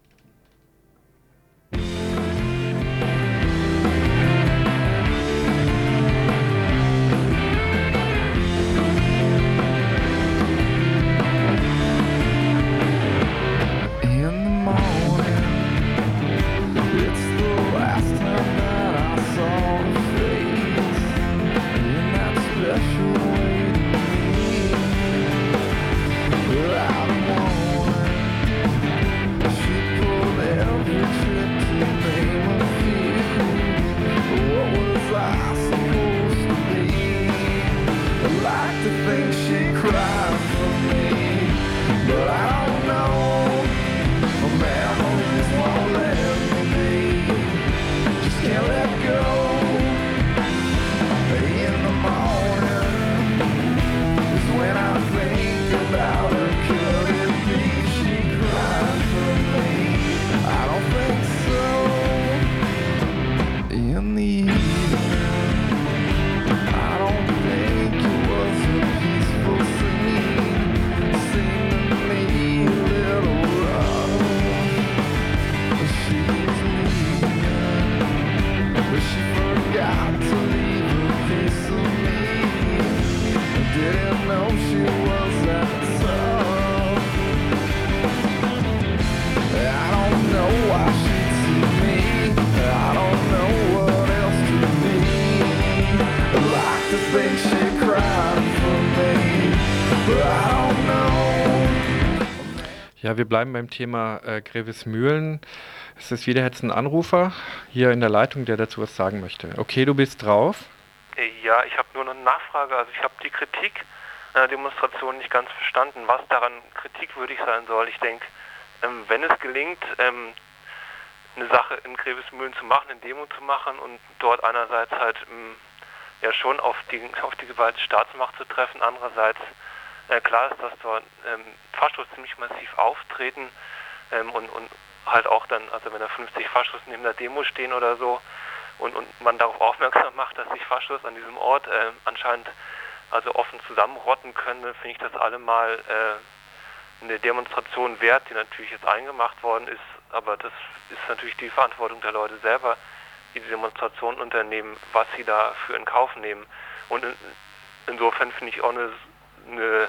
wir bleiben beim Thema äh, Grevesmühlen. Es ist wieder jetzt ein Anrufer hier in der Leitung, der dazu was sagen möchte. Okay, du bist drauf. Äh, ja, ich habe nur eine Nachfrage. Also ich habe die Kritik einer Demonstration nicht ganz verstanden, was daran kritikwürdig sein soll. Ich denke, ähm, wenn es gelingt, ähm, eine Sache in Grevesmühlen zu machen, eine Demo zu machen und dort einerseits halt ähm, ja schon auf die, auf die Gewalt Staatsmacht zu treffen, andererseits äh, klar ist, dass dort ähm, Faschos ziemlich massiv auftreten ähm, und, und halt auch dann, also wenn da 50 Faschos neben der Demo stehen oder so und, und man darauf aufmerksam macht, dass sich Faschos an diesem Ort äh, anscheinend also offen zusammenrotten können, finde ich das allemal äh, eine Demonstration wert, die natürlich jetzt eingemacht worden ist, aber das ist natürlich die Verantwortung der Leute selber, die die Demonstration unternehmen, was sie da für in Kauf nehmen. Und in, insofern finde ich auch eine, eine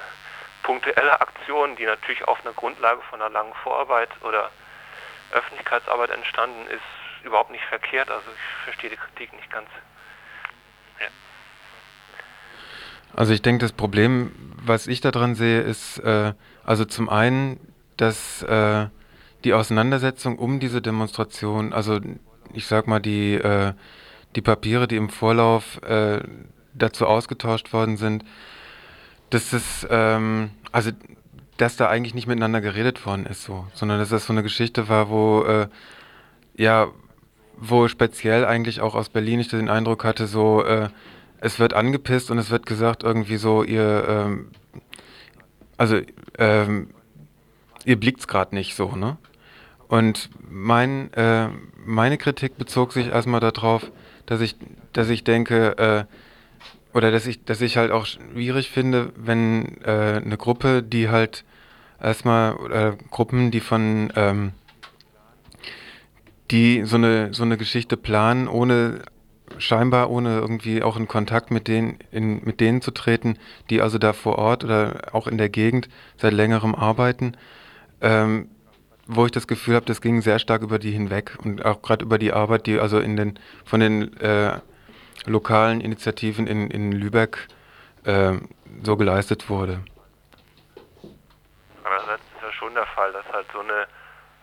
punktuelle Aktion, die natürlich auf einer Grundlage von einer langen Vorarbeit oder Öffentlichkeitsarbeit entstanden ist, überhaupt nicht verkehrt. Also ich verstehe die Kritik nicht ganz. Ja. Also ich denke, das Problem, was ich daran sehe, ist äh, also zum einen, dass äh, die Auseinandersetzung um diese Demonstration, also ich sag mal die, äh, die Papiere, die im Vorlauf äh, dazu ausgetauscht worden sind, dass es, ähm, also dass da eigentlich nicht miteinander geredet worden ist, so, sondern dass das so eine Geschichte war, wo äh, ja, wo speziell eigentlich auch aus Berlin ich den Eindruck hatte, so äh, es wird angepisst und es wird gesagt irgendwie so, ihr, ähm, also ähm, ihr blickt's gerade nicht so, ne? Und mein, äh, meine Kritik bezog sich erstmal darauf, dass ich, dass ich denke, äh, oder dass ich, dass ich halt auch schwierig finde, wenn äh, eine Gruppe, die halt erstmal, oder Gruppen, die von, ähm, die so eine, so eine Geschichte planen, ohne scheinbar ohne irgendwie auch in Kontakt mit denen, in, mit denen zu treten, die also da vor Ort oder auch in der Gegend seit längerem arbeiten, ähm, wo ich das Gefühl habe, das ging sehr stark über die hinweg und auch gerade über die Arbeit, die also in den von den äh, lokalen Initiativen in, in Lübeck äh, so geleistet wurde. Aber das ist ja schon der Fall, dass halt so eine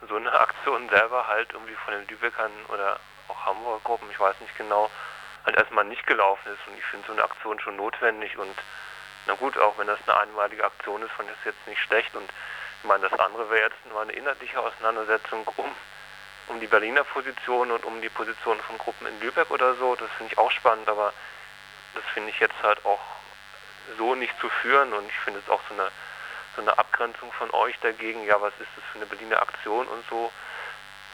so eine Aktion selber halt irgendwie von den Lübeckern oder auch Hamburger Gruppen, ich weiß nicht genau, halt erstmal nicht gelaufen ist. Und ich finde so eine Aktion schon notwendig und na gut, auch wenn das eine einmalige Aktion ist, fand ich das jetzt nicht schlecht. Und ich meine, das andere wäre jetzt mal eine inhaltliche Auseinandersetzung um, um die Berliner Position und um die Position von Gruppen in Lübeck oder so. Das finde ich auch spannend, aber das finde ich jetzt halt auch so nicht zu führen und ich finde es auch so eine, so eine Abgrenzung von euch dagegen, ja, was ist das für eine Berliner Aktion und so,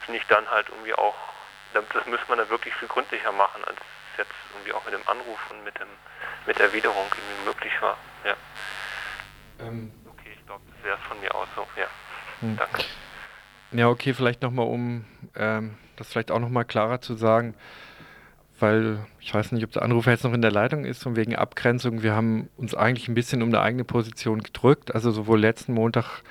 finde ich dann halt irgendwie auch das müsste man dann wirklich viel gründlicher machen, als es jetzt irgendwie auch mit dem Anruf und mit, dem, mit der Widerung irgendwie möglich war. Ja. Ähm, okay, ich glaube, das wäre es von mir aus so. Ja, hm. danke. Ja, okay, vielleicht nochmal, um ähm, das vielleicht auch nochmal klarer zu sagen, weil ich weiß nicht, ob der Anrufer jetzt noch in der Leitung ist und wegen Abgrenzung, wir haben uns eigentlich ein bisschen um eine eigene Position gedrückt, also sowohl letzten Montag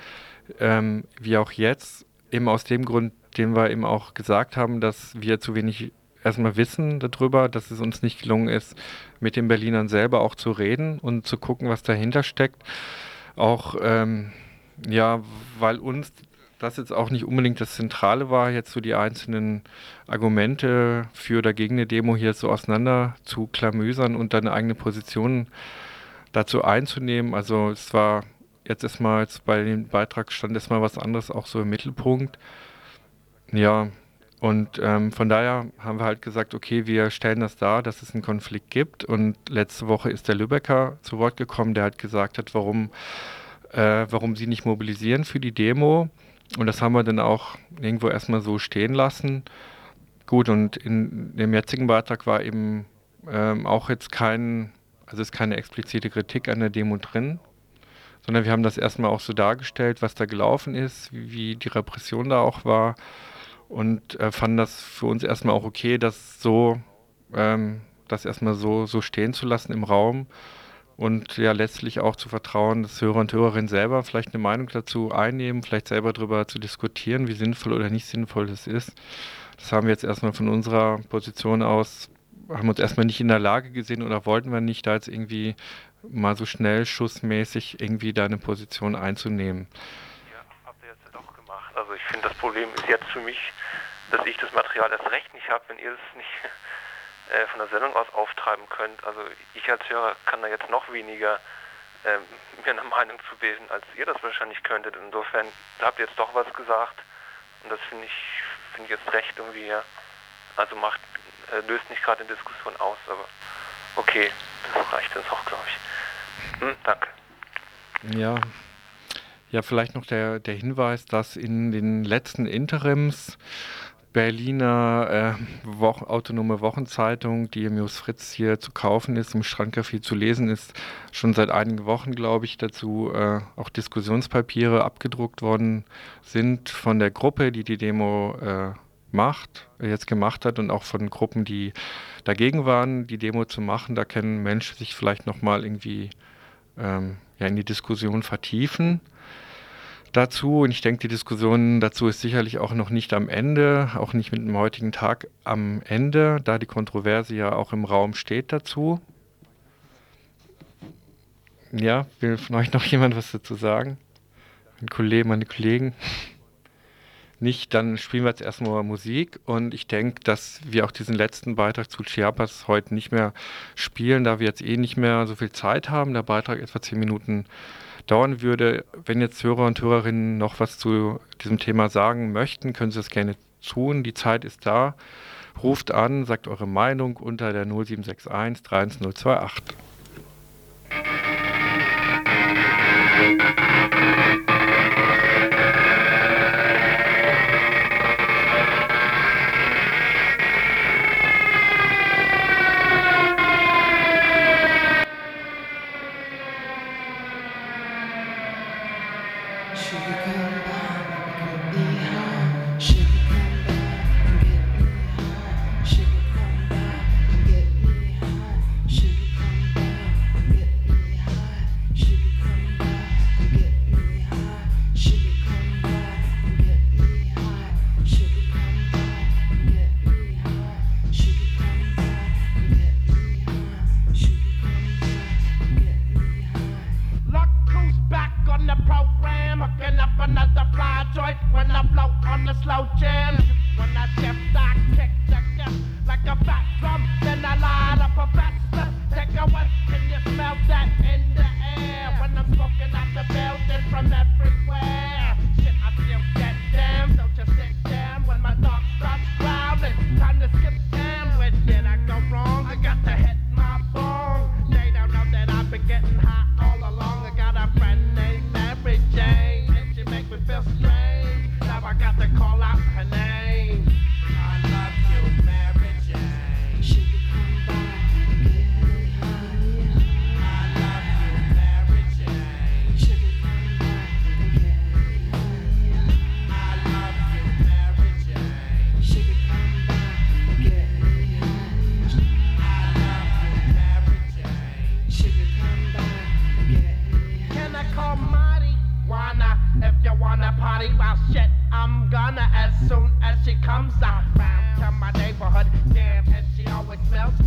ähm, wie auch jetzt, eben aus dem Grund, dem wir eben auch gesagt haben, dass wir zu wenig erstmal wissen darüber, dass es uns nicht gelungen ist, mit den Berlinern selber auch zu reden und zu gucken, was dahinter steckt. Auch, ähm, ja, weil uns das jetzt auch nicht unbedingt das Zentrale war, jetzt so die einzelnen Argumente für oder gegen eine Demo hier so auseinander zu klamüsern und dann eigene Position dazu einzunehmen. Also es war jetzt erstmal, jetzt bei dem Beitrag stand erstmal was anderes auch so im Mittelpunkt. Ja, und ähm, von daher haben wir halt gesagt, okay, wir stellen das dar, dass es einen Konflikt gibt. Und letzte Woche ist der Lübecker zu Wort gekommen, der halt gesagt hat, warum, äh, warum sie nicht mobilisieren für die Demo. Und das haben wir dann auch irgendwo erstmal so stehen lassen. Gut, und in dem jetzigen Beitrag war eben ähm, auch jetzt kein, also ist keine explizite Kritik an der Demo drin, sondern wir haben das erstmal auch so dargestellt, was da gelaufen ist, wie, die Repression da auch war und äh, fanden das für uns erstmal auch okay, das so, ähm, das erstmal so, so stehen zu lassen im Raum und ja letztlich auch zu vertrauen, dass Hörer und Hörerinnen selber vielleicht eine Meinung dazu einnehmen, vielleicht selber darüber zu diskutieren, wie sinnvoll oder nicht sinnvoll das ist. Das haben wir jetzt erstmal von unserer Position aus, haben uns erstmal nicht in der Lage gesehen oder wollten wir nicht da jetzt irgendwie mal so schnell schussmäßig irgendwie deine Position einzunehmen. Ja, habt ihr jetzt doch gemacht. Also ich finde, das Problem ist jetzt für mich, dass ich das Material erst recht nicht habe, wenn ihr es nicht äh, von der Sendung aus auftreiben könnt. Also ich als Hörer kann da jetzt noch weniger äh, mir eine Meinung zu bilden, als ihr das wahrscheinlich könntet. Insofern habt ihr jetzt doch was gesagt und das finde ich, finde ich jetzt recht irgendwie, ja. Also macht, äh, löst nicht gerade eine Diskussion aus, aber okay, das reicht jetzt auch, glaube ich. Hm, danke. Ja, ja, vielleicht noch der, der Hinweis, dass in den letzten Interims Berliner äh, Wochen, autonome Wochenzeitung, die im Jus Fritz hier zu kaufen ist, im Strandcafé zu lesen ist, schon seit einigen Wochen, glaube ich, dazu äh, auch Diskussionspapiere abgedruckt worden sind von der Gruppe, die die Demo äh, macht, jetzt gemacht hat und auch von Gruppen, die dagegen waren, die Demo zu machen. Da können Menschen sich vielleicht nochmal irgendwie ähm, ja, in die Diskussion vertiefen dazu. Und ich denke, die Diskussion dazu ist sicherlich auch noch nicht am Ende, auch nicht mit dem heutigen Tag am Ende, da die Kontroverse ja auch im Raum steht dazu. Ja, will von euch noch jemand was dazu sagen? Mein Kollege, meine Kollegen? Nicht, dann spielen wir jetzt erstmal Musik und ich denke, dass wir auch diesen letzten Beitrag zu Chiapas heute nicht mehr spielen, da wir jetzt eh nicht mehr so viel Zeit haben. Der Beitrag etwa zehn Minuten dauern würde. Wenn jetzt Hörer und Hörerinnen noch was zu diesem Thema sagen möchten, können Sie das gerne tun. Die Zeit ist da. Ruft an, sagt eure Meinung unter der 0761 31028.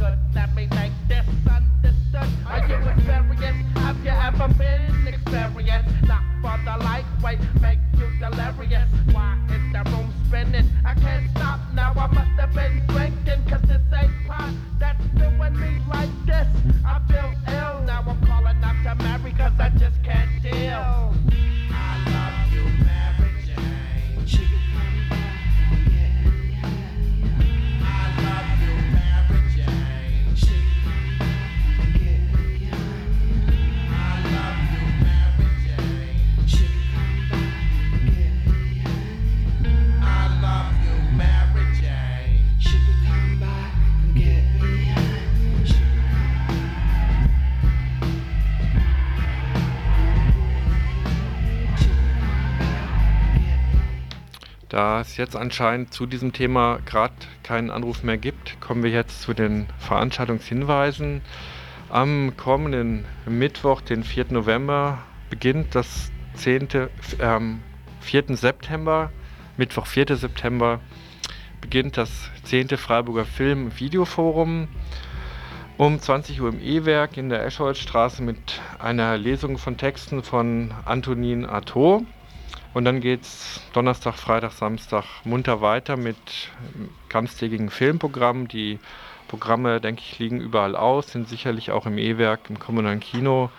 Da jetzt anscheinend zu diesem Thema gerade keinen Anruf mehr gibt, kommen wir jetzt zu den Veranstaltungshinweisen. Am kommenden Mittwoch, den 4. November, beginnt das 10. Ähm, 4. September, Mittwoch, 4. September, beginnt das 10. Freiburger Film- und Videoforum um 20 Uhr im E-Werk in der Escholzstraße mit einer Lesung von Texten von Antonin Artaud. Und dann geht es Donnerstag, Freitag, Samstag munter weiter mit ganztägigen Filmprogrammen. Die Programme, denke ich, liegen überall aus, sind sicherlich auch im E-Werk, im kommunalen Kino,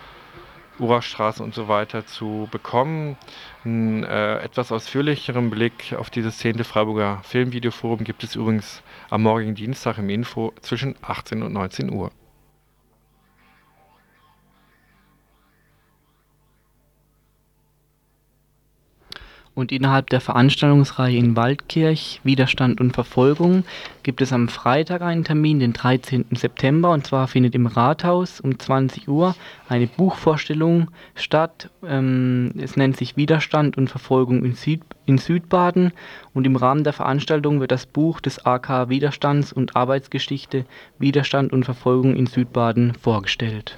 Urachstraße und so weiter zu bekommen. Einen äh, etwas ausführlicheren Blick auf dieses 10. Freiburger Filmvideoforum gibt es übrigens am morgigen Dienstag im Info zwischen 18 und 19 Uhr. Und innerhalb der Veranstaltungsreihe in Waldkirch Widerstand und Verfolgung gibt es am Freitag einen Termin, den 13. September, und zwar findet im Rathaus um 20 Uhr eine Buchvorstellung statt. Ähm, es nennt sich Widerstand und Verfolgung in, Süd in Südbaden und im Rahmen der Veranstaltung wird das Buch des AK Widerstands und Arbeitsgeschichte Widerstand und Verfolgung in Südbaden vorgestellt.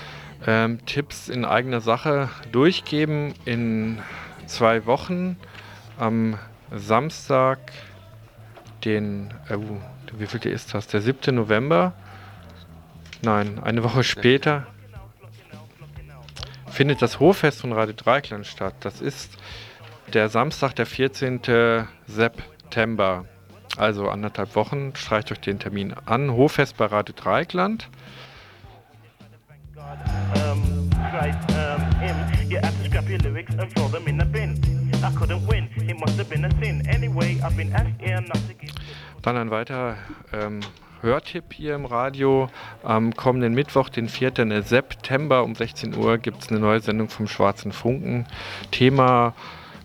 ähm, Tipps in eigener Sache durchgeben. In zwei Wochen am Samstag, den, äh, wie viel ist das? Der 7. November. Nein, eine Woche später findet das Hoffest von Radio Dreiklang statt. Das ist der Samstag, der 14. September. Also anderthalb Wochen, streicht euch den Termin an. Hoffest bei Radio Dreieckland. Dann ein weiterer ähm, Hörtipp hier im Radio. Am kommenden Mittwoch, den 4. September um 16 Uhr, gibt es eine neue Sendung vom Schwarzen Funken. Thema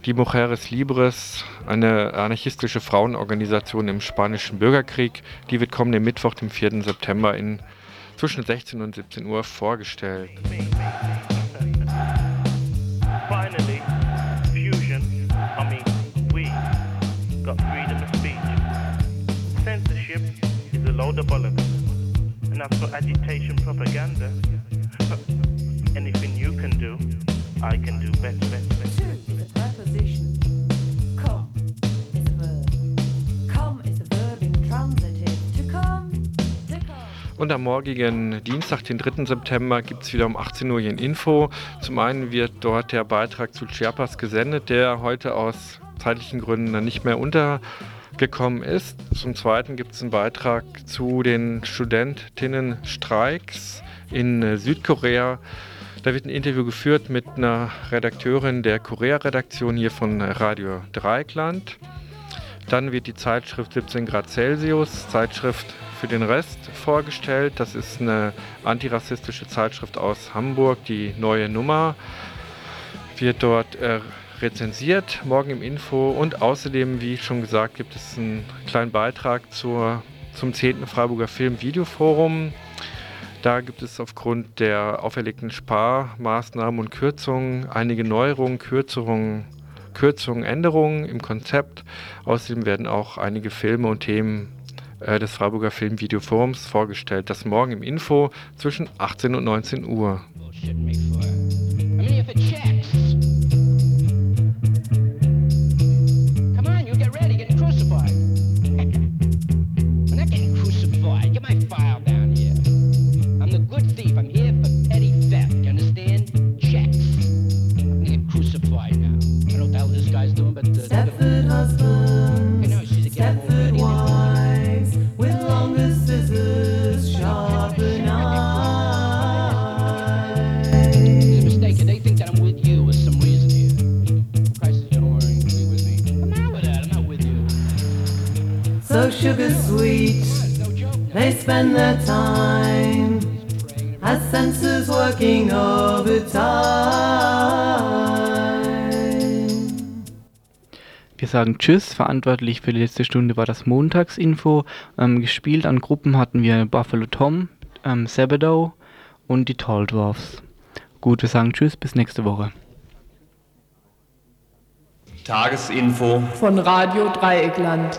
die Mujeres Libres, eine anarchistische Frauenorganisation im spanischen Bürgerkrieg, die wird kommenden Mittwoch, dem 4. September in zwischen 16 und 17 Uhr vorgestellt. Got freedom of speech. Censorship is a load of bollocks, and that's for agitation propaganda. Anything you can do, I can do better, better, better. Und am morgigen Dienstag, den 3. September, gibt es wieder um 18 Uhr hier ein Info. Zum einen wird dort der Beitrag zu Chiapas gesendet, der heute aus zeitlichen Gründen nicht mehr untergekommen ist. Zum zweiten gibt es einen Beitrag zu den Studentinnenstreiks in Südkorea. Da wird ein Interview geführt mit einer Redakteurin der Korea-Redaktion hier von Radio Dreikland. Dann wird die Zeitschrift 17 Grad Celsius, Zeitschrift für den Rest vorgestellt. Das ist eine antirassistische Zeitschrift aus Hamburg. Die neue Nummer wird dort äh, rezensiert, morgen im Info. Und außerdem, wie schon gesagt, gibt es einen kleinen Beitrag zur, zum 10. Freiburger Film-Videoforum. Da gibt es aufgrund der auferlegten Sparmaßnahmen und Kürzungen einige Neuerungen, Kürzungen, Kürzungen, Änderungen im Konzept. Außerdem werden auch einige Filme und Themen äh, des Freiburger Filmvideoforums vorgestellt. Das morgen im Info zwischen 18 und 19 Uhr. Stepford sugar sweet. They spend their time as senses working overtime. Wir sagen Tschüss. Verantwortlich für die letzte Stunde war das Montagsinfo. Ähm, gespielt an Gruppen hatten wir Buffalo Tom, ähm, Sabadoh und die Tall Dwarfs. Gut, wir sagen Tschüss, bis nächste Woche. Tagesinfo von Radio Dreieckland.